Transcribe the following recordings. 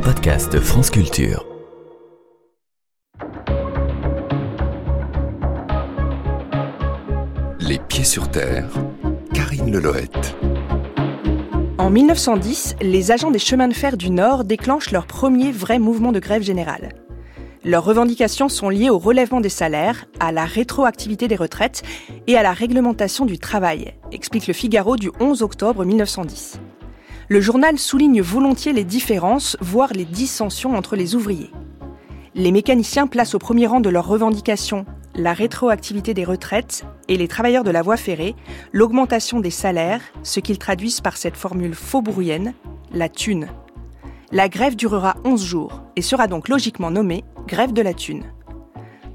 podcast France Culture. Les pieds sur terre, Karine Leloët. En 1910, les agents des chemins de fer du Nord déclenchent leur premier vrai mouvement de grève générale. Leurs revendications sont liées au relèvement des salaires, à la rétroactivité des retraites et à la réglementation du travail, explique le Figaro du 11 octobre 1910. Le journal souligne volontiers les différences, voire les dissensions entre les ouvriers. Les mécaniciens placent au premier rang de leurs revendications la rétroactivité des retraites et les travailleurs de la voie ferrée, l'augmentation des salaires, ce qu'ils traduisent par cette formule faubourienne, la thune. La grève durera 11 jours et sera donc logiquement nommée grève de la thune.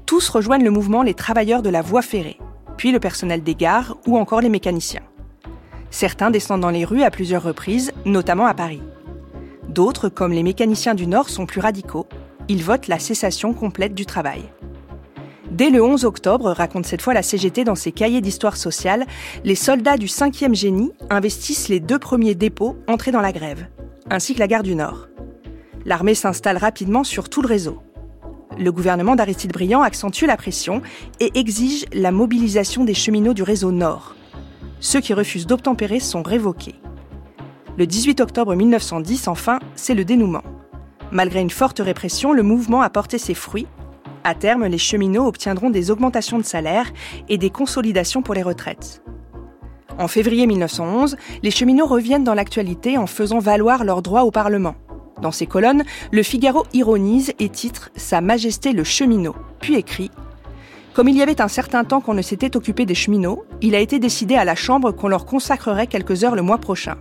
Tous rejoignent le mouvement les travailleurs de la voie ferrée, puis le personnel des gares ou encore les mécaniciens. Certains descendent dans les rues à plusieurs reprises, notamment à Paris. D'autres, comme les mécaniciens du Nord, sont plus radicaux. Ils votent la cessation complète du travail. Dès le 11 octobre, raconte cette fois la CGT dans ses cahiers d'histoire sociale, les soldats du 5e génie investissent les deux premiers dépôts entrés dans la grève, ainsi que la gare du Nord. L'armée s'installe rapidement sur tout le réseau. Le gouvernement d'Aristide Briand accentue la pression et exige la mobilisation des cheminots du réseau Nord. Ceux qui refusent d'obtempérer sont révoqués. Le 18 octobre 1910, enfin, c'est le dénouement. Malgré une forte répression, le mouvement a porté ses fruits à terme, les cheminots obtiendront des augmentations de salaire et des consolidations pour les retraites. En février 1911, les cheminots reviennent dans l'actualité en faisant valoir leurs droits au Parlement. Dans ses colonnes, le Figaro ironise et titre Sa Majesté le cheminot, puis écrit Comme il y avait un certain temps qu'on ne s'était occupé des cheminots, il a été décidé à la Chambre qu'on leur consacrerait quelques heures le mois prochain.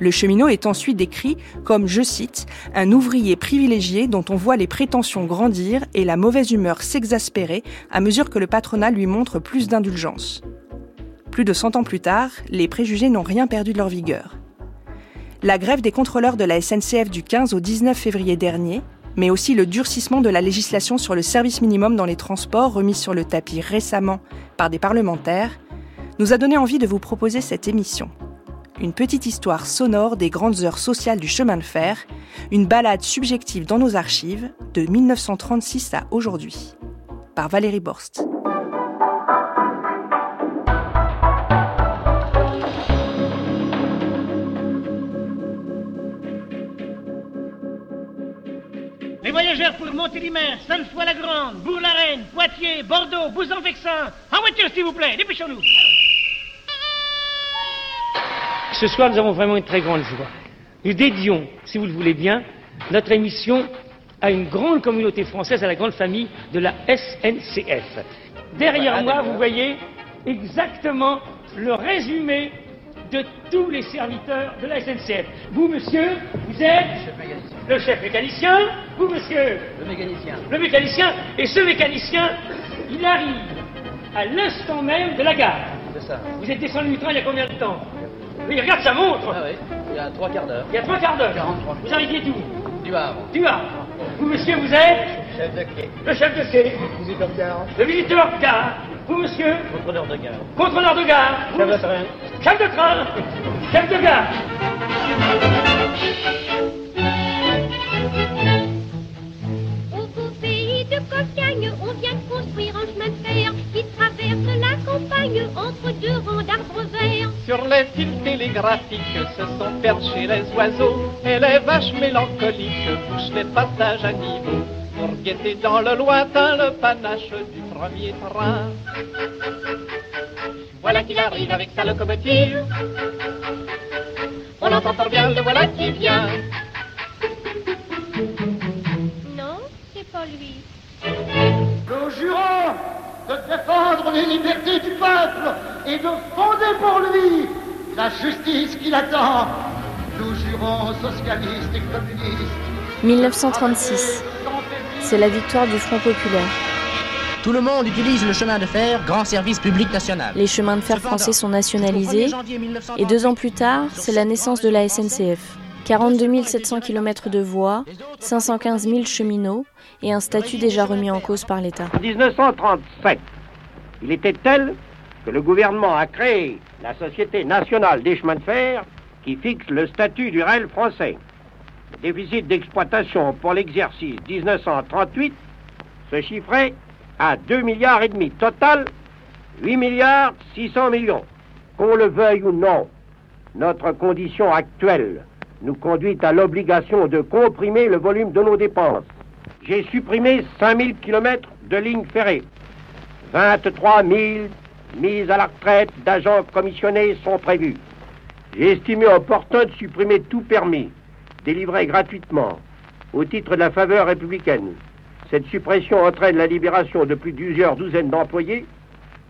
Le cheminot est ensuite décrit comme, je cite, un ouvrier privilégié dont on voit les prétentions grandir et la mauvaise humeur s'exaspérer à mesure que le patronat lui montre plus d'indulgence. Plus de 100 ans plus tard, les préjugés n'ont rien perdu de leur vigueur. La grève des contrôleurs de la SNCF du 15 au 19 février dernier, mais aussi le durcissement de la législation sur le service minimum dans les transports remis sur le tapis récemment par des parlementaires, nous a donné envie de vous proposer cette émission une petite histoire sonore des grandes heures sociales du chemin de fer, une balade subjective dans nos archives de 1936 à aujourd'hui, par Valérie Borst. Voyageurs pour Montélimar, Sainte-Foy-la-Grande, Bourg-la-Reine, Poitiers, Bordeaux, Bouzon-Vexin. En voiture, s'il vous plaît, dépêchons-nous. Ce soir, nous avons vraiment une très grande joie. Nous dédions, si vous le voulez bien, notre émission à une grande communauté française, à la grande famille de la SNCF. Derrière moi, vous voyez exactement le résumé de tous les serviteurs de la SNCF. Vous, monsieur, vous êtes le chef mécanicien. Vous, monsieur, le mécanicien. Le mécanicien. Et ce mécanicien, il arrive à l'instant même de la gare. C'est ça. Vous êtes descendu du train il y a combien de temps? Oui, regarde sa montre Ah oui, il y a trois quarts d'heure. Il y a trois quarts d'heure 43 Vous arriviez d'où? Du Havre. Du Havre. Vous, monsieur, vous êtes Chef de quai. Le chef de quai. Visiteur de gare. Le visiteur de gare. Vous, monsieur Contrôleur de gare. Contrôleur de gare. Vous, Chef de train. Chef de train. Chef de gare. Entre deux rangs d'arbres verts. Sur les fils télégraphiques se sont perchés les oiseaux et les vaches mélancoliques bouchent les passages à niveau pour guetter dans le lointain le panache du premier train. Voilà qu'il arrive avec sa locomotive. On entend fort bien le voilà qui vient. Non, c'est pas lui. Nous jurons de défendre les libertés du peuple et de fonder pour lui la justice qu'il attend. Nous jurons socialistes et communistes. 1936. C'est la victoire du Front populaire. Tout le monde utilise le chemin de fer, grand service public national. Les chemins de fer français sont nationalisés et deux ans plus tard, c'est la naissance de la SNCF. 42 700 km de voies, 515 000 cheminots et un statut déjà remis en cause par l'État. En 1937, il était tel que le gouvernement a créé la Société nationale des chemins de fer qui fixe le statut du rail français. Le déficit d'exploitation pour l'exercice 1938 se chiffrait à 2 milliards et demi. Total, 8 milliards 600 millions. Qu'on le veuille ou non, notre condition actuelle nous conduit à l'obligation de comprimer le volume de nos dépenses. J'ai supprimé 5000 km de lignes ferrées. 23 000 mises à la retraite d'agents commissionnés sont prévues. J'ai estimé opportun de supprimer tout permis, délivré gratuitement, au titre de la faveur républicaine. Cette suppression entraîne la libération de plus plusieurs douzaines d'employés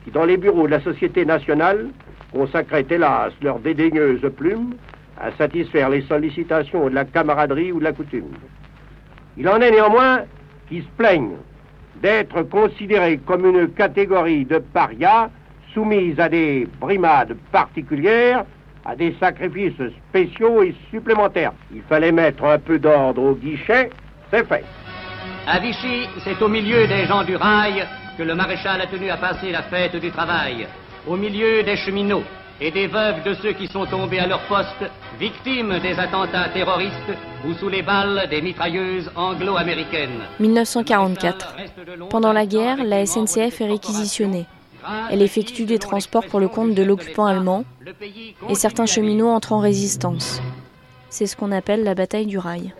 qui, dans les bureaux de la Société nationale, consacraient hélas leurs dédaigneuses plumes à satisfaire les sollicitations de la camaraderie ou de la coutume. Il en est néanmoins qui se plaignent d'être considérés comme une catégorie de parias soumise à des brimades particulières, à des sacrifices spéciaux et supplémentaires. Il fallait mettre un peu d'ordre au guichet, c'est fait. À Vichy, c'est au milieu des gens du rail que le maréchal a tenu à passer la fête du travail, au milieu des cheminots et des veuves de ceux qui sont tombés à leur poste, victimes des attentats terroristes ou sous les balles des mitrailleuses anglo-américaines. 1944. Pendant la guerre, la SNCF est réquisitionnée. Elle effectue des transports pour le compte de l'occupant allemand et certains cheminots entrent en résistance. C'est ce qu'on appelle la bataille du rail.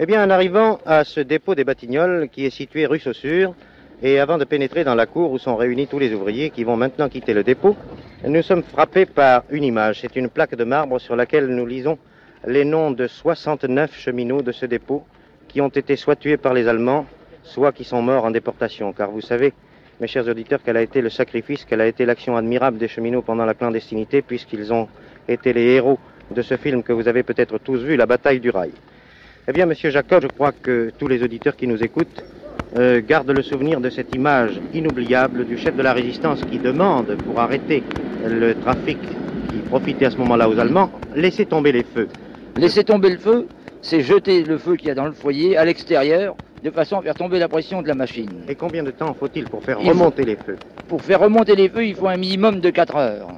Eh bien, en arrivant à ce dépôt des Batignolles, qui est situé rue Saussure, et avant de pénétrer dans la cour où sont réunis tous les ouvriers qui vont maintenant quitter le dépôt, nous sommes frappés par une image. C'est une plaque de marbre sur laquelle nous lisons les noms de 69 cheminots de ce dépôt qui ont été soit tués par les Allemands, soit qui sont morts en déportation. Car vous savez, mes chers auditeurs, quel a été le sacrifice, quelle a été l'action admirable des cheminots pendant la clandestinité, puisqu'ils ont été les héros de ce film que vous avez peut-être tous vu, La bataille du rail. Eh bien, monsieur Jacob, je crois que tous les auditeurs qui nous écoutent euh, gardent le souvenir de cette image inoubliable du chef de la résistance qui demande, pour arrêter le trafic qui profitait à ce moment-là aux Allemands, laisser tomber les feux. Laisser tomber le feu, c'est jeter le feu qu'il y a dans le foyer à l'extérieur, de façon à faire tomber la pression de la machine. Et combien de temps faut-il pour faire remonter les feux? Pour faire remonter les feux, il faut un minimum de 4 heures.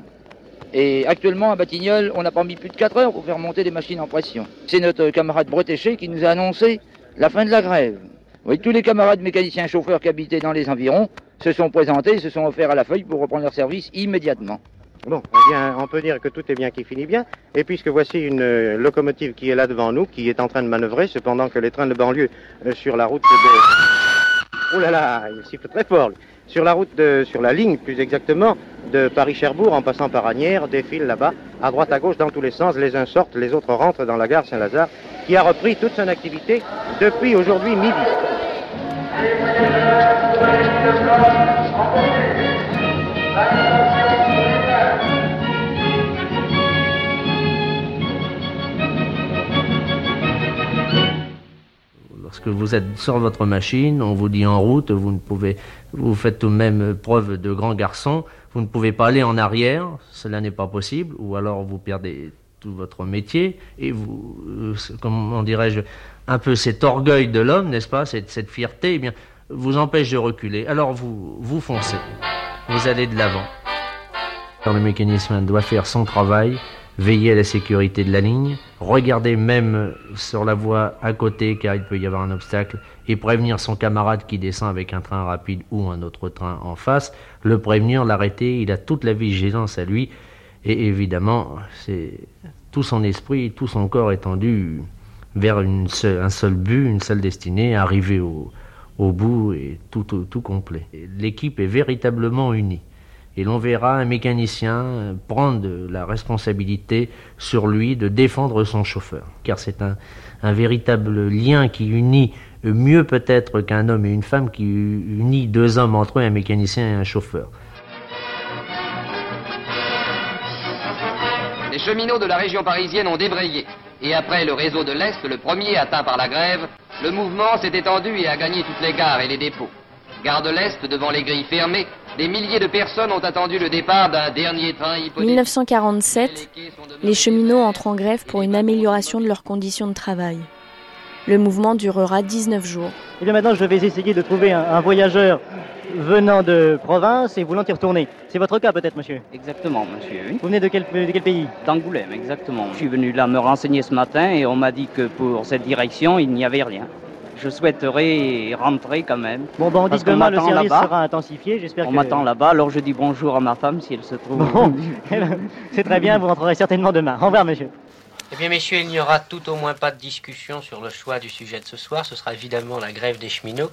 Et actuellement, à Batignolles, on n'a pas mis plus de 4 heures pour faire monter les machines en pression. C'est notre camarade Bretéché qui nous a annoncé la fin de la grève. Oui, tous les camarades mécaniciens chauffeurs qui habitaient dans les environs se sont présentés, se sont offerts à la feuille pour reprendre leur service immédiatement. Bon, eh bien, on peut dire que tout est bien qui finit bien. Et puisque voici une euh, locomotive qui est là devant nous, qui est en train de manœuvrer, cependant que les trains de banlieue euh, sur la route de... Oh là là, il siffle très fort. Sur la route de, sur la ligne plus exactement, de Paris-Cherbourg en passant par Agnières, défilent là-bas, à droite à gauche dans tous les sens. Les uns sortent, les autres rentrent dans la gare Saint-Lazare, qui a repris toute son activité depuis aujourd'hui midi. Lorsque vous êtes sur votre machine, on vous dit en route, vous ne pouvez, vous faites tout de même preuve de grand garçon, vous ne pouvez pas aller en arrière, cela n'est pas possible, ou alors vous perdez tout votre métier et vous, euh, comment dirais-je, un peu cet orgueil de l'homme, n'est-ce pas, cette, cette fierté, eh bien, vous empêche de reculer. Alors vous, vous foncez, vous allez de l'avant. Le mécanicien doit faire son travail, veiller à la sécurité de la ligne, regarder même sur la voie à côté car il peut y avoir un obstacle et prévenir son camarade qui descend avec un train rapide ou un autre train en face, le prévenir, l'arrêter, il a toute la vigilance à lui et évidemment c'est tout son esprit, tout son corps étendu vers un seul but, une seule destinée, arriver au, bout et tout, tout, tout complet. Et L'équipe est véritablement unie. Et l'on verra un mécanicien prendre la responsabilité sur lui de défendre son chauffeur. Car c'est un, un véritable lien qui unit mieux peut-être qu'un homme et une femme, qui unit deux hommes entre eux, un mécanicien et un chauffeur. Cheminots de la région parisienne ont débrayé. Et après le réseau de l'Est, le premier atteint par la grève, le mouvement s'est étendu et a gagné toutes les gares et les dépôts. Gare de l'Est, devant les grilles fermées, des milliers de personnes ont attendu le départ d'un dernier train hypothétique. 1947, les cheminots entrent en grève pour une amélioration de leurs conditions de travail. Le mouvement durera 19 jours. Et bien maintenant, je vais essayer de trouver un, un voyageur venant de province et voulant y retourner. C'est votre cas peut-être, monsieur Exactement, monsieur. oui. Vous venez de quel, de quel pays D'Angoulême, exactement. Je suis venu là me renseigner ce matin et on m'a dit que pour cette direction, il n'y avait rien. Je souhaiterais rentrer quand même. Bon, ben on dit que demain le service sera intensifié. J'espère On que. m'attend là-bas, alors je dis bonjour à ma femme si elle se trouve. Bon, c'est très bien, vous rentrerez certainement demain. Au revoir, monsieur. Eh bien, messieurs, il n'y aura tout au moins pas de discussion sur le choix du sujet de ce soir. Ce sera évidemment la grève des cheminots.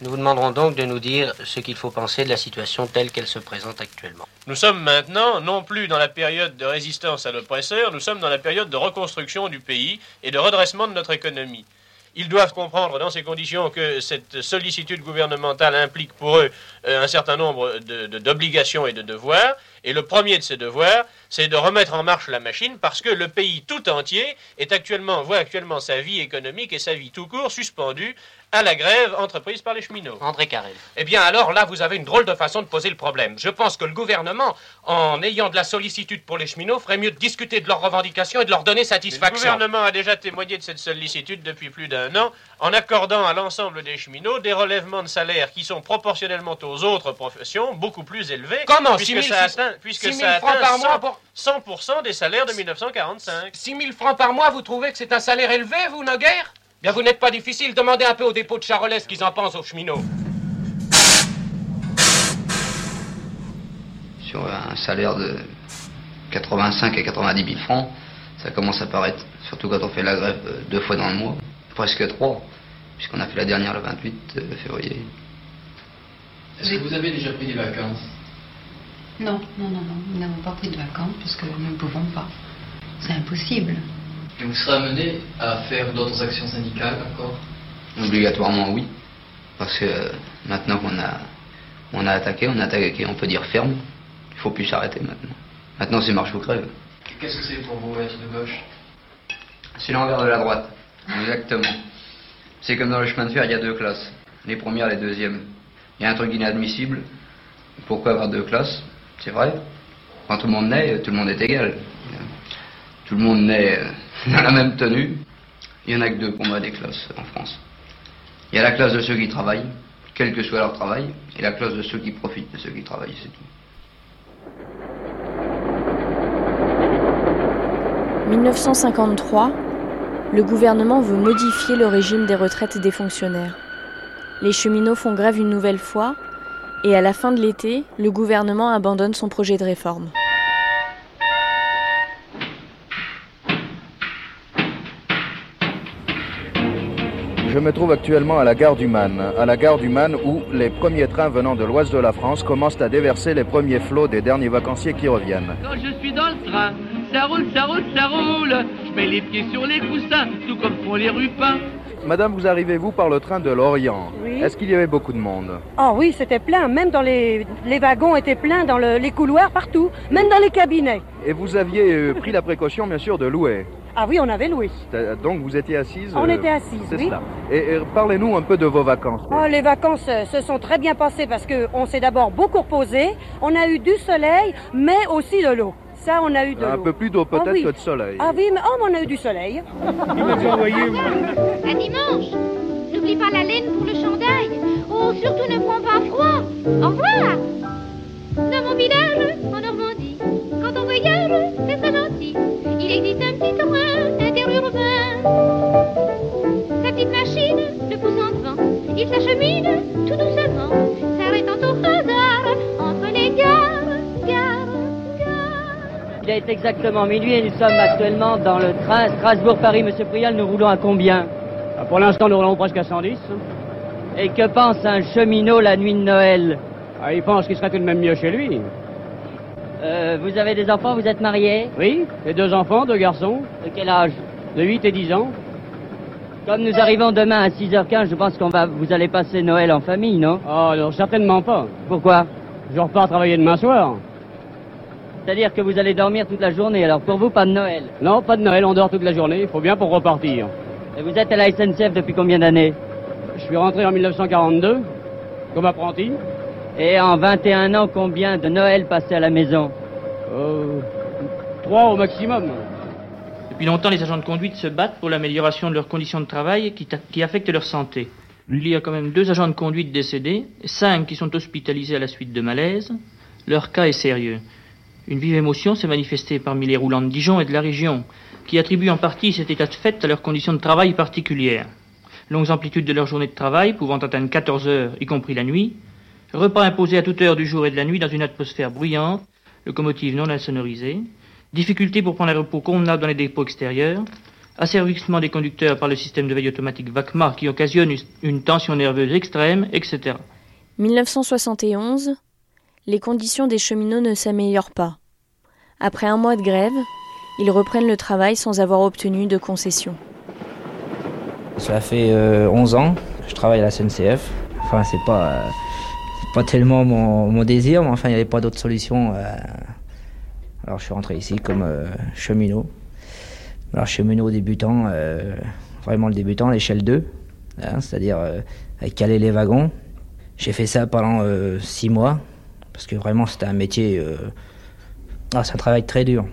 Nous vous demanderons donc de nous dire ce qu'il faut penser de la situation telle qu'elle se présente actuellement. Nous sommes maintenant non plus dans la période de résistance à l'oppresseur, nous sommes dans la période de reconstruction du pays et de redressement de notre économie. Ils doivent comprendre dans ces conditions que cette sollicitude gouvernementale implique pour eux euh, un certain nombre d'obligations et de devoirs. Et le premier de ces devoirs, c'est de remettre en marche la machine parce que le pays tout entier est actuellement, voit actuellement sa vie économique et sa vie tout court suspendue à la grève entreprise par les cheminots. André Carrel. Eh bien, alors là, vous avez une drôle de façon de poser le problème. Je pense que le gouvernement, en ayant de la sollicitude pour les cheminots, ferait mieux de discuter de leurs revendications et de leur donner Le satisfaction. gouvernement a déjà témoigné de cette sollicitude depuis plus d'un an en accordant à l'ensemble des cheminots des relèvements de salaire qui sont proportionnellement aux autres professions beaucoup plus élevés. Comment puisque 6 000 ça atteint, puisque 6 000 ça francs par mois 100 pour- 100% des salaires de 1945. 6 000 francs par mois, vous trouvez que c'est un salaire élevé, vous, Noguer Bien, vous n'êtes pas difficile. Demandez un peu au dépôt de Charolais ce qu'ils en pensent aux cheminots. sur un salaire de 85 et 90 000 francs, ça commence à paraître, surtout quand on fait la grève euh, deux fois dans le mois, presque trois, puisqu'on a fait la dernière le 28 février. Est-ce que vous avez déjà pris des vacances? Non, non, non, non, nous n'avons pas pris de vacances puisque nous ne pouvons pas. C'est impossible. Et vous serez amené à faire d'autres actions syndicales encore Obligatoirement oui, parce que euh, maintenant qu'on a, on a attaqué, on a attaqué, on peut dire ferme, il faut plus s'arrêter maintenant. Maintenant c'est marche ou crève. Qu'est-ce que c'est pour vous être de gauche? C'est l'envers de la droite, exactement. C'est comme dans le chemin de fer, il y a deux classes. Les premières, les deuxièmes. Il y a un truc inadmissible. Pourquoi avoir deux classes? C'est vrai. Quand tout le monde naît, tout le monde est égal. Tout le monde naît dans la même tenue. Il n'y en a que deux pour moi des classes en France. Il y a la classe de ceux qui travaillent, quel que soit leur travail, et la classe de ceux qui profitent de ceux qui travaillent, c'est tout. 1953, le gouvernement veut modifier le régime des retraites des fonctionnaires. Les cheminots font grève une nouvelle fois et à la fin de l'été, le gouvernement abandonne son projet de réforme. Je me trouve actuellement à la gare du Man, à la gare du Man où les premiers trains venant de l'ouest de la France commencent à déverser les premiers flots des derniers vacanciers qui reviennent. Quand je suis dans le train, ça roule, ça roule, ça roule. Je mets les pieds sur les coussins, tout comme font les rupins. Madame, vous arrivez-vous par le train de l'Orient Oui. Est-ce qu'il y avait beaucoup de monde? Oh oui, c'était plein, même dans les, les wagons étaient pleins, dans le- les couloirs, partout, même dans les cabinets. Et vous aviez euh, pris la précaution, bien sûr, de louer. Ah oui, on avait loué. C'est- Donc vous étiez assise On euh, était assises, c'est oui. cela. Et, et parlez-nous un peu de vos vacances. Oh, les vacances euh, se sont très bien passées parce qu'on s'est d'abord beaucoup reposé, on a eu du soleil, mais aussi de l'eau. Ça, on a eu de Un peu plus d'eau peut-être Ah oui. que de soleil. Ah oui, mais, oh, mais on a eu du soleil. À dimanche. N'oublie pas la laine pour le chandail. Exactement minuit et nous sommes actuellement dans le train Strasbourg-Paris. Monsieur Prial, nous roulons à combien? Pour l'instant, nous roulons presque à 110. Et que pense un cheminot la nuit de Noël? Ah, il pense qu'il serait tout de même mieux chez lui. Euh, Vous avez des enfants, vous êtes mariés Oui, et deux enfants, deux garçons. De quel âge? De 8 et 10 ans. Comme nous arrivons demain à 6h15, je pense qu'on va, vous allez passer Noël en famille, non? Oh non, certainement pas. Pourquoi? Je repars travailler demain soir. C'est-à-dire que vous allez dormir toute la journée, alors pour vous, pas de Noël. Non, pas de Noël, on dort toute la journée. Il faut bien pour repartir. Et vous êtes à la SNCF depuis combien d'années Je suis rentré en 1942, comme apprenti. Et en 21 ans, combien de Noël passés à la maison Euh, trois au maximum. Depuis longtemps, les agents de conduite se battent pour l'amélioration de leurs conditions de travail qui, qui affectent leur santé. Il y a quand même deux agents de conduite décédés, cinq qui sont hospitalisés à la suite de malaise. Leur cas est sérieux. Une vive émotion s'est manifestée parmi les roulants de Dijon et de la région, qui attribuent en partie cet état de fait à leurs conditions de travail particulières. Longues amplitudes de leur journée de travail, pouvant atteindre 14 heures, y compris la nuit. Repas imposés à toute heure du jour et de la nuit dans une atmosphère bruyante, locomotive non insonorisée. Difficulté pour prendre un repos convenable dans les dépôts extérieurs. Asservissement des conducteurs par le système de veille automatique VACMAR qui occasionne une tension nerveuse extrême, etc. 1971, les conditions des cheminots ne s'améliorent pas. Après un mois de grève, ils reprennent le travail sans avoir obtenu de concession. Ça fait 11 euh, ans que je travaille à la SNCF. Enfin, c'est pas, euh, pas tellement mon, désir, mais enfin, il n'y avait pas d'autre solution. Euh. Alors, je suis rentré ici comme cheminot. Alors, cheminot débutant, vraiment le débutant, l'échelle 2, hein, c'est-à-dire caler les wagons. J'ai fait ça pendant 6 mois, parce que vraiment, c'était un métier. Ah, c'est un travail très dur.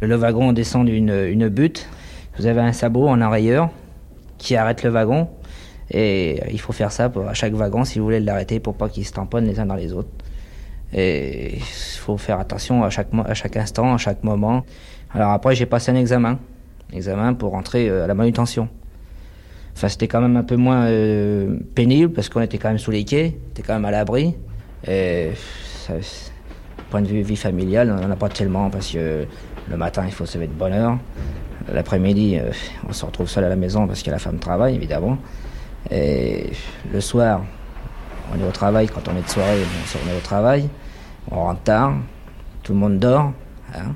Le wagon descend d'une une butte. Vous avez un sabot en arrière qui arrête le wagon. Et il faut faire ça pour, à chaque wagon si vous voulez l'arrêter pour pas qu'ils se tamponnent les uns dans les autres. Et il faut faire attention à chaque, instant, à chaque moment. Alors après, j'ai passé un examen. examen pour rentrer euh, à la manutention. Enfin, c'était quand même un peu moins euh, pénible parce qu'on était quand même sous les quais, on était quand même à l'abri. Point de vue vie familiale, on n'en a pas tellement parce que le matin, il faut se lever de bonne heure. L'après-midi, euh, on se retrouve seul à la maison parce que la femme travaille, évidemment. Et le soir, on est au travail. Quand on est de soirée, on est au travail. On rentre tard. Tout le monde dort. Hein.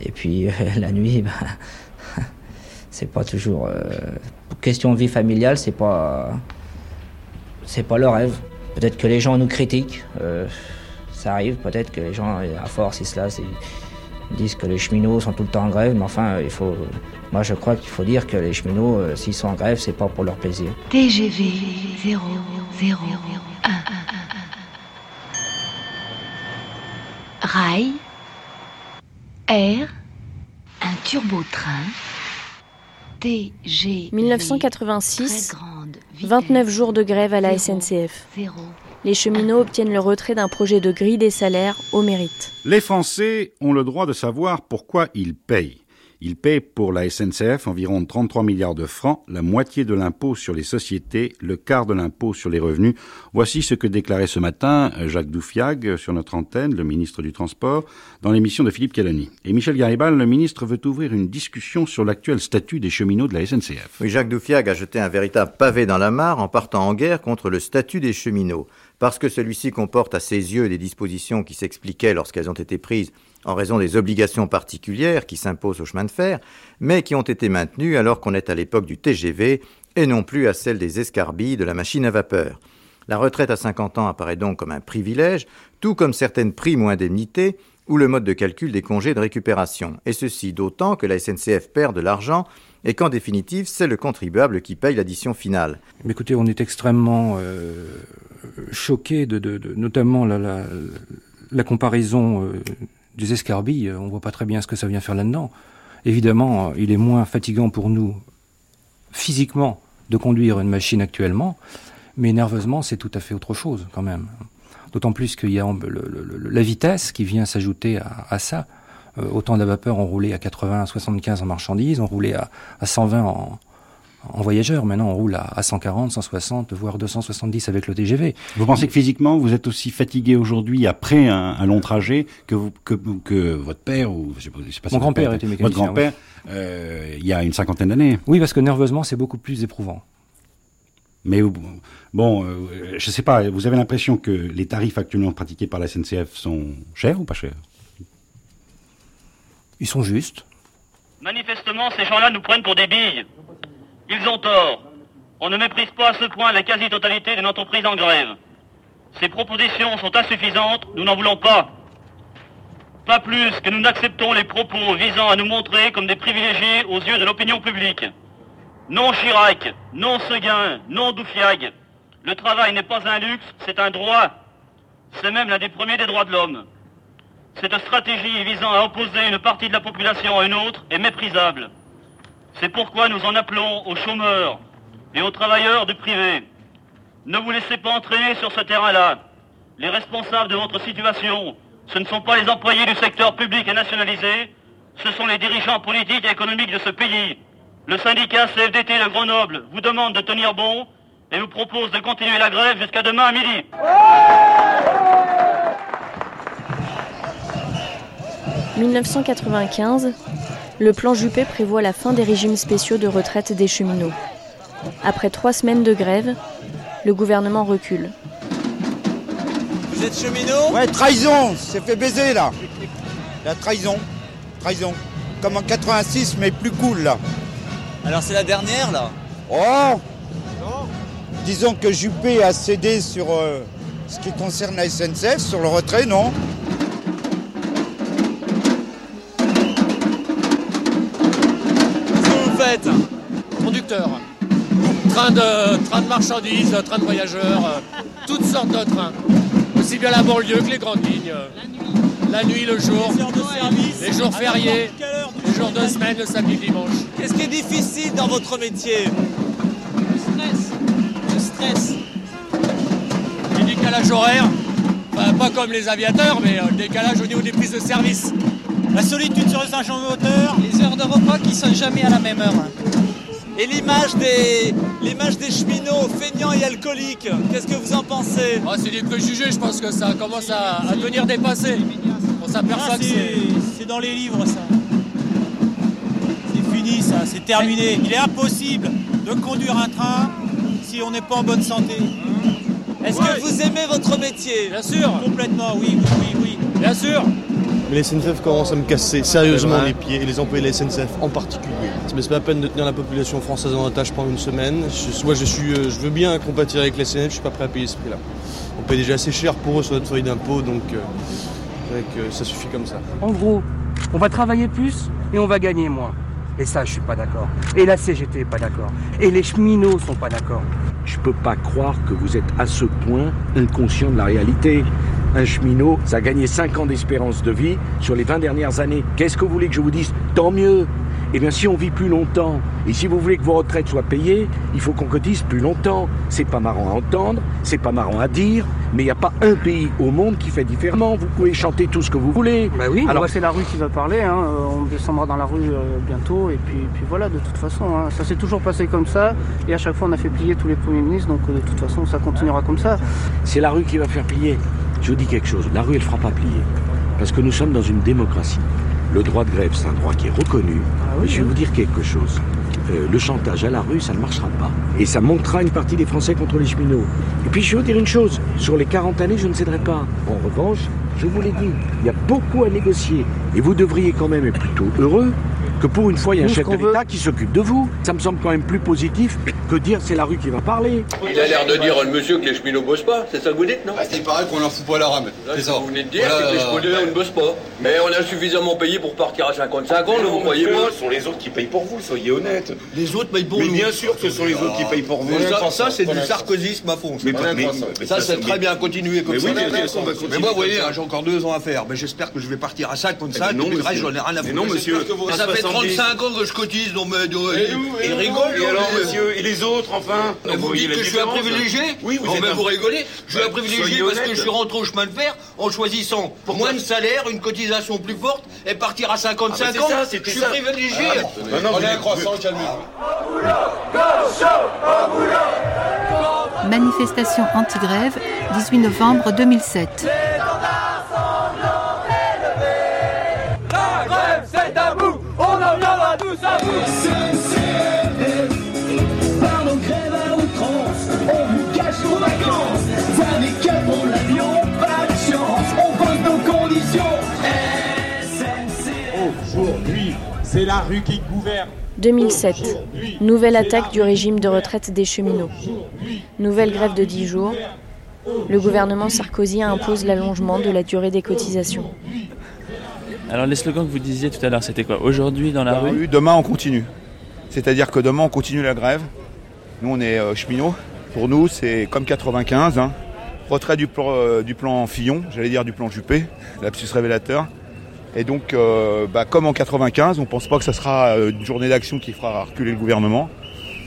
Et puis la nuit, ben, c'est pas toujours. Euh, question vie familiale, c'est pas. C'est pas le rêve. Peut-être que les gens nous critiquent. Euh, ça arrive, peut-être que les gens, à force, ils se lassent disent que les cheminots sont tout le temps en grève, mais enfin, il faut, moi je crois qu'il faut dire que les cheminots, euh, s'ils sont en grève, c'est pas pour leur plaisir. TGV 0, 0, 1, Rail, Air, un turbo-train, TGV. 1986, 29 jours de grève à la SNCF les cheminots obtiennent le retrait d'un projet de grille des salaires au mérite. Les Français ont le droit de savoir pourquoi ils payent. Ils payent pour la SNCF environ 33 milliards de francs, la moitié de l'impôt sur les sociétés, le quart de l'impôt sur les revenus. Voici ce que déclarait ce matin Jacques Doufiag sur notre antenne, le ministre du Transport, dans l'émission de Philippe Calani. Et Michel Garibal, le ministre, veut ouvrir une discussion sur l'actuel statut des cheminots de la SNCF. Oui, Jacques Doufiag a jeté un véritable pavé dans la mare en partant en guerre contre le statut des cheminots parce que celui-ci comporte à ses yeux des dispositions qui s'expliquaient lorsqu'elles ont été prises en raison des obligations particulières qui s'imposent au chemin de fer, mais qui ont été maintenues alors qu'on est à l'époque du TGV et non plus à celle des escarbilles de la machine à vapeur. La retraite à 50 ans apparaît donc comme un privilège, tout comme certaines primes ou indemnités ou le mode de calcul des congés de récupération, et ceci d'autant que la SNCF perd de l'argent et qu'en définitive, c'est le contribuable qui paye l'addition finale. Écoutez, on est extrêmement euh, choqué de, notamment la, comparaison euh, des escarbilles. On voit pas très bien ce que ça vient faire là-dedans. Évidemment, il est moins fatigant pour nous physiquement de conduire une machine actuellement, mais nerveusement, c'est tout à fait autre chose quand même. D'autant plus qu'il y a la vitesse qui vient s'ajouter à, à ça. Euh, autant de la vapeur, on roulait à 80, 75 en marchandises, on roulait à, 120 en, en voyageurs. Maintenant, on roule à, 140, 160, voire 270 avec le TGV. Vous pensez que physiquement, vous êtes aussi fatigué aujourd'hui après un, long trajet que, que, votre père ou je sais pas, Mon grand-père était mécanicien. Votre grand-père, euh, il y a une cinquantaine d'années. Oui, parce que nerveusement, c'est beaucoup plus éprouvant. Mais bon, euh, je sais pas, vous avez l'impression que les tarifs actuellement pratiqués par la SNCF sont chers ou pas chers? Ils sont justes. Manifestement, ces gens-là nous prennent pour des billes. Ils ont tort. On ne méprise pas à ce point la quasi-totalité d'une entreprise en grève. Ces propositions sont insuffisantes, nous n'en voulons pas. Pas plus que nous n'acceptons les propos visant à nous montrer comme des privilégiés aux yeux de l'opinion publique. Non Chirac, non Seguin, non Doufiag. Le travail n'est pas un luxe, c'est un droit. C'est même l'un des premiers des droits de l'homme. Cette stratégie visant à opposer une partie de la population à une autre est méprisable. C'est pourquoi nous en appelons aux chômeurs et aux travailleurs du privé. Ne vous laissez pas entraîner sur ce terrain-là. Les responsables de votre situation, ce ne sont pas les employés du secteur public et nationalisé, ce sont les dirigeants politiques et économiques de ce pays. Le syndicat CFDT de Grenoble vous demande de tenir bon et vous propose de continuer la grève jusqu'à demain à midi. 1995, le plan Juppé prévoit la fin des régimes spéciaux de retraite des cheminots. Après trois semaines de grève, le gouvernement recule. Vous êtes cheminot? Ouais, trahison, c'est fait baiser là. La trahison, trahison. Comme en 86, mais plus cool là. Alors c'est la dernière là Oh Disons que Juppé a cédé sur euh, ce qui concerne la SNCF, sur le retrait, non Qu'est-ce que vous faites Conducteur. Train de, train de marchandises, train de voyageurs, euh, toutes sortes de trains. Aussi bien la banlieue que les grandes lignes. La nuit, le jour, Les heures de service les jours fériés, jours de semaine, le samedi, dimanche. Qu'est-ce qui est difficile dans votre métier? Le stress. Le stress. Les décalages horaires, enfin, pas comme les aviateurs, mais euh, le décalage au niveau des prises de service. La solitude sur le Saint-Jean moteur Les heures de repas qui sont jamais à la même heure. et l'image des, l'image des cheminots feignants et alcooliques. Qu'est-ce que vous en pensez? Ah, c'est des préjugés, je pense que ça commence à, à devenir dépassé. On s'aperçoit que c'est... c'est dans les livres ça. C'est fini ça, c'est terminé. Il est impossible de conduire un train si on n'est pas en bonne santé. Est-ce que vous aimez votre métier Bien sûr Complètement, oui, oui, oui, oui. Bien sûr Mais la SNCF commence à me casser sérieusement les pieds, et les employés de la SNCF en particulier. Mais c'est pas la peine de tenir la population française en otage pendant une semaine. Je, soit je suis, euh, je veux bien compatir avec la SNCF, je suis pas prêt à payer ce prix-là. On paye déjà assez cher pour eux sur notre feuille d'impôt, donc euh, c'est vrai que ça suffit comme ça. En gros, on va travailler plus et on va gagner moins. Et ça, je suis pas d'accord. Et la CGT est pas d'accord. Et les cheminots sont pas d'accord. Je peux pas croire que vous êtes à ce point inconscient de la réalité. Un cheminot, ça a gagné 5 ans d'espérance de vie sur les 20 dernières années. Qu'est-ce que vous voulez que je vous dise? Tant mieux. Eh bien, si on vit plus longtemps, et si vous voulez que vos retraites soient payées, il faut qu'on cotise plus longtemps. C'est pas marrant à entendre, c'est pas marrant à dire, mais il n'y a pas un pays au monde qui fait différemment. Vous pouvez chanter tout ce que vous voulez. Bah oui, Alors, c'est la rue qui va parler. hein. Euh, On descendra dans la rue euh, bientôt. Et puis, puis voilà, de toute façon, hein. ça s'est toujours passé comme ça. Et à chaque fois, on a fait plier tous les premiers ministres. Donc euh, de toute façon, ça continuera comme ça. C'est la rue qui va faire plier. Je vous dis quelque chose, la rue elle fera pas plier. Parce que nous sommes dans une démocratie. Le droit de grève, c'est un droit qui est reconnu. Mais je vais vous dire quelque chose. Euh, le chantage à la rue, ça ne marchera pas. Et ça montera une partie des Français contre les cheminots. Et puis je vais vous dire une chose, sur les 40 années, je ne céderai pas. En revanche, je vous l'ai dit, il y a beaucoup à négocier. Et vous devriez quand même être plutôt heureux que pour une fois, il y a un chef de l'État qui s'occupe de vous. Ça me semble quand même plus positif que dire c'est la rue qui va parler. Il a l'air de dire, le monsieur, que les cheminots bossent pas. C'est ça que vous dites, non Il paraît qu'on en fout pas la rame. C'est ce ça. que vous venez de dire, Voilà, c'est que les euh, cheminots ne bossent pas. Mais on a suffisamment payé pour partir à 55 ans, ne vous croyez pas Ce sont les autres qui payent pour vous, soyez honnêtes. Les autres payent pour Mais nous. bien sûr que ce sont les autres qui payent pour vous. Mais ça, ça, c'est du sarkozysme à fond. Mais, mais- mais ça, c'est mais- très bien, continuer comme mais ça. mais moi, vous voyez, hein, j'ai encore deux ans à faire. Mais j'espère que je vais partir à 55 Mais non, le reste, j'en ai rien à Mais foutre. non, monsieur. Mais ça fait 70. 35 ans que je cotise, donc mais, Et et rigole. Et alors, monsieur, et les autres, enfin vous dites que je suis un différence privilégié Oui, vous êtes mais un- vous rigolez Je suis un privilégié soyez parce que je suis rentré au chemin de fer en choisissant moins de salaire, une cotisation plus forte et partir à 55 Ah, ans. je suis ça. privilégié. Ah, un croissant, vous- calmez-vous. Manifestation anti-grève, 18 novembre 2007. C'est la rue qui gouverne. 2007. Nouvelle attaque du régime de retraite des cheminots. Nouvelle grève de 10 jours. Le gouvernement Sarkozy impose l'allongement de la durée des cotisations. Alors les slogans que vous disiez tout à l'heure, c'était quoi Aujourd'hui dans la Dans la rue rue, Demain, on continue. C'est-à-dire que demain, on continue la grève. Nous, on est euh, cheminots. Pour nous, c'est comme 95. hein. Retrait du plan, euh, du plan Fillon, j'allais dire du plan Juppé, lapsus révélateur. Et donc, euh, bah, comme en 95, on ne pense pas que ce sera euh, une journée d'action qui fera reculer le gouvernement.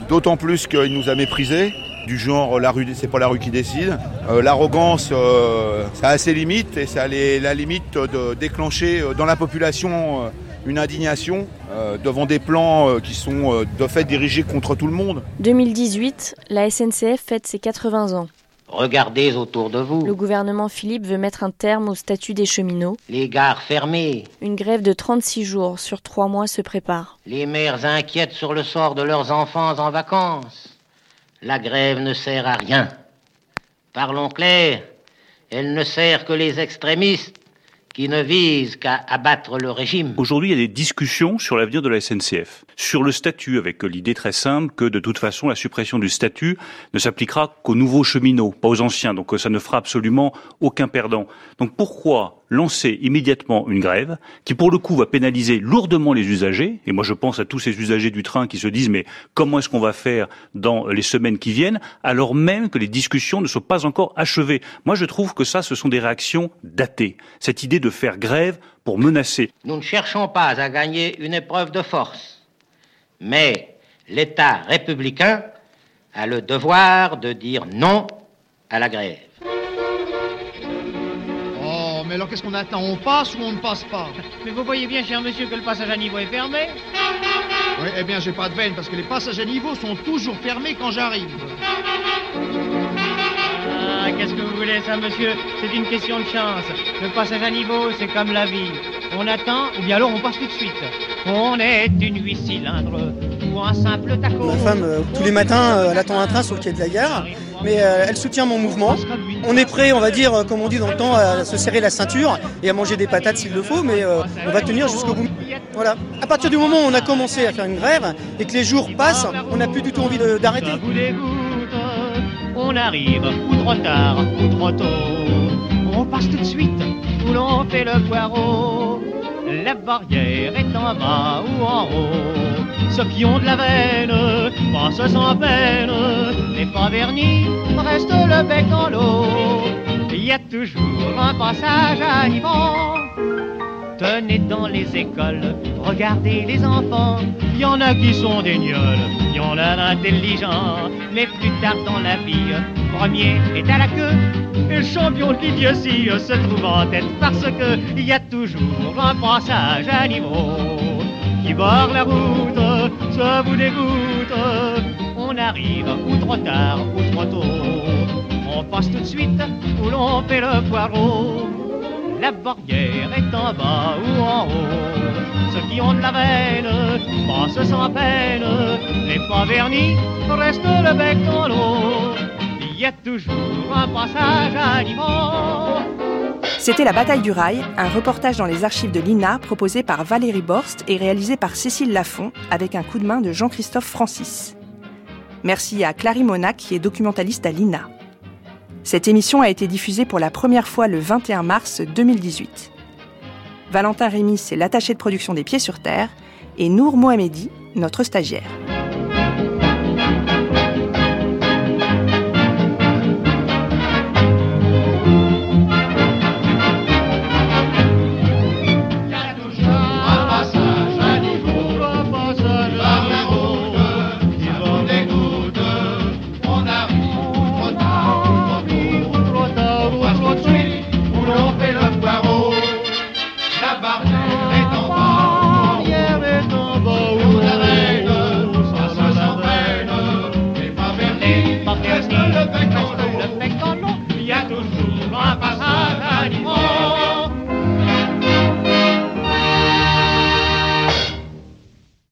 D'autant plus qu'il nous a méprisés, du genre la rue, c'est pas la rue qui décide. Euh, L'arrogance, euh, ça a ses limites et ça a la limite de déclencher euh, dans la population euh, une indignation euh, devant des plans euh, qui sont euh, de fait dirigés contre tout le monde. 2018, la SNCF fête ses 80 ans. Regardez autour de vous. Le gouvernement Philippe veut mettre un terme au statut des cheminots. Les gares fermées. Une grève de 36 jours sur 3 mois se prépare. Les mères inquiètes sur le sort de leurs enfants en vacances. La grève ne sert à rien. Parlons clair, elle ne sert que les extrémistes qui ne visent qu'à abattre le régime. Aujourd'hui, il y a des discussions sur l'avenir de la SNCF, sur le statut, avec l'idée très simple que de toute façon, la suppression du statut ne s'appliquera qu'aux nouveaux cheminots, pas aux anciens. Donc, ça ne fera absolument aucun perdant. Donc, pourquoi lancer immédiatement une grève qui, pour le coup, va pénaliser lourdement les usagers Et moi, je pense à tous ces usagers du train qui se disent mais comment est-ce qu'on va faire dans les semaines qui viennent, alors même que les discussions ne sont pas encore achevées. Moi, je trouve que ça, ce sont des réactions datées. Cette idée de faire grève pour menacer. Nous ne cherchons pas à gagner une épreuve de force, mais l'État républicain a le devoir de dire non à la grève. Alors qu'est-ce qu'on attend? On passe ou on ne passe pas? Mais vous voyez bien, cher monsieur, que le passage à niveau est fermé Oui, eh bien, j'ai pas de veine parce que les passages à niveau sont toujours fermés quand j'arrive. Ah, qu'est-ce que vous voulez, ça, monsieur? C'est une question de chance. Le passage à niveau, c'est comme la vie. On attend, ou bien alors on passe tout de suite. On est une huit cylindres ou un simple taco. Ma femme, euh, tous les matins, euh, elle attend un train sur le quai de la gare, mais euh, elle soutient mon mouvement. On est prêt, on va dire, comme on dit dans le temps, à se serrer la ceinture et à manger des patates s'il le faut, mais on va tenir jusqu'au bout. Voilà. À partir du moment où on a commencé à faire une grève et que les jours passent, on n'a plus du tout envie d'arrêter. On arrive ou trop tard ou trop tôt. On passe tout de suite où l'on fait le poireau. La barrière est en bas ou en haut. Ceux qui ont de la veine passent sans peine. Les pas vernis restent le bec dans l'eau. Il y a toujours un passage à niveau. Tenez dans les écoles, regardez les enfants. Il y en a qui sont des gnolls, il y en a d'intelligents. Mais plus tard dans la vie, premier est à la queue. Et champion de l'idiotie se trouve en tête parce que il y a toujours un passage à niveau qui barre la route, ça vous dégoûte. On arrive ou trop tard ou trop tôt. On passe tout de suite où l'on fait le poireau. La barrière est en bas ou en haut. Ceux qui ont de la veine passent sans peine. Les pas vernis restent le bec dans l'eau. Il y a toujours un passage à niveau. C'était La Bataille du Rail, un reportage dans les archives de l'INA proposé par Valérie Borst et réalisé par Cécile Lafont avec un coup de main de Jean-Christophe Francis. Merci à Clary Monac qui est documentaliste à l'INA. Cette émission a été diffusée pour la première fois le 21 mars 2018. Valentin Rémy, c'est l'attaché de production des Pieds sur Terre, et Nour Mohamedi, notre stagiaire.